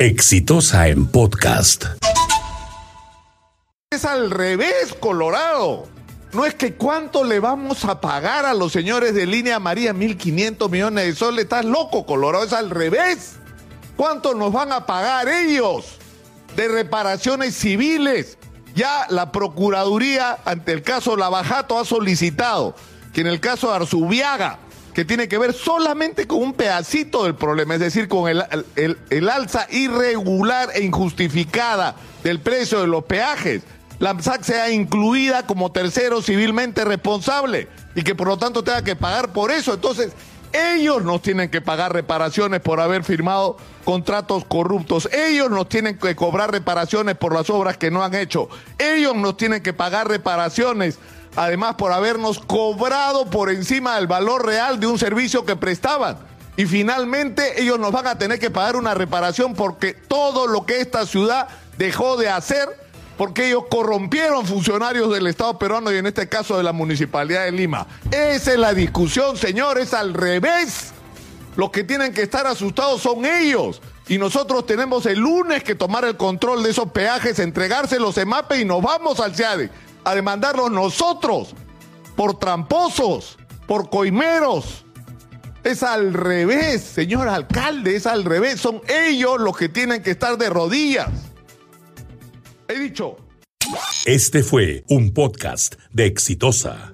Exitosa en podcast. Es al revés, Colorado. No es que cuánto le vamos a pagar a los señores de línea María 1.500 millones de soles. Estás loco, Colorado. Es al revés. ¿Cuánto nos van a pagar ellos de reparaciones civiles? Ya la Procuraduría, ante el caso Lavajato, ha solicitado que en el caso de Arzubiaga, que tiene que ver solamente con un pedacito del problema, es decir, con el, el, alza irregular e injustificada del precio de los peajes, la AMSAC sea incluida como tercero civilmente responsable y que por lo tanto tenga que pagar por eso. Entonces, ellos nos tienen que pagar reparaciones por haber firmado contratos corruptos. Ellos nos tienen que cobrar reparaciones por las obras que no han hecho. Ellos nos tienen que pagar reparaciones, además por habernos cobrado por encima del valor real de un servicio que prestaban. Y finalmente ellos nos van a tener que pagar una reparación porque todo lo que esta ciudad dejó de hacer porque ellos corrompieron funcionarios del Estado peruano y en este caso de la Municipalidad de Lima. Esa es la discusión, señores, al revés. Los que tienen que estar asustados son ellos. Y nosotros tenemos el lunes que tomar el control de esos peajes, entregárselos en MAPE y nos vamos al CIADE a demandarlos nosotros por tramposos, por coimeros. Es al revés, señor alcalde, es al revés. Son ellos los que tienen que estar de rodillas. He dicho. Este fue un podcast de Exitosa.